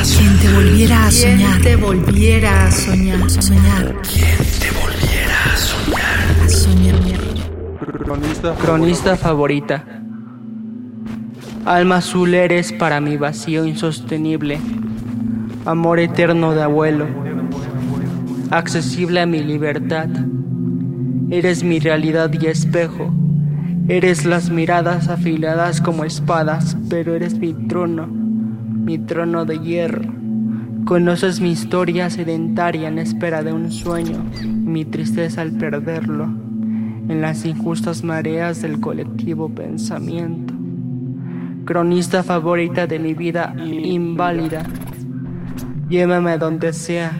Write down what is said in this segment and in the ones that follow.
a soñar? Quien te volviera a ¿Quién soñar. te volviera a soñar? Soñar. ¿Quién te volviera a soñar? A soñar. Cronista. Cronista favorita. Alma azul eres para mi vacío insostenible. Amor eterno de abuelo. Accesible a mi libertad. Eres mi realidad y espejo. Eres las miradas afiladas como espadas, pero eres mi trono, mi trono de hierro. Conoces mi historia sedentaria en espera de un sueño, mi tristeza al perderlo, en las injustas mareas del colectivo pensamiento. Cronista favorita de mi vida inválida, llévame a donde sea,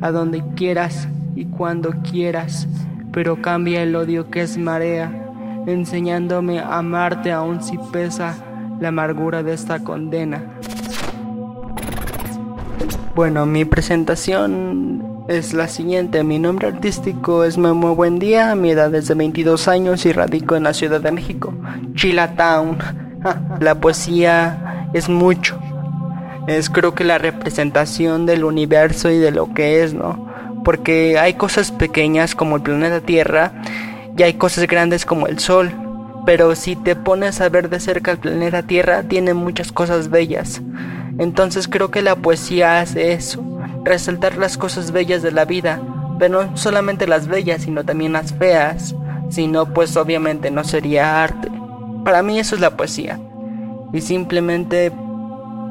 a donde quieras y cuando quieras, pero cambia el odio que es marea, enseñándome a amarte aún si pesa la amargura de esta condena. Bueno, mi presentación es la siguiente. Mi nombre artístico es Memo Buendía, mi edad es de 22 años y radico en la Ciudad de México, Chilatown. La poesía es mucho. Es creo que la representación del universo y de lo que es, ¿no? Porque hay cosas pequeñas como el planeta Tierra y hay cosas grandes como el Sol. Pero si te pones a ver de cerca el planeta Tierra, tiene muchas cosas bellas. Entonces creo que la poesía hace eso, resaltar las cosas bellas de la vida, pero no solamente las bellas, sino también las feas. Si no, pues obviamente no sería arte. Para mí eso es la poesía. Y simplemente,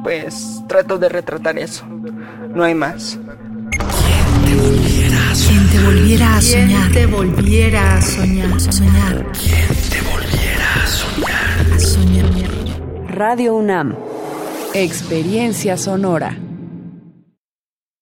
pues, trato de retratar eso. No hay más. Quien te volviera a ¿Quién soñar. te volviera a soñar? Soñar. ¿Quién te volviera a soñar? A soñar. Radio UNAM. Experiencia sonora.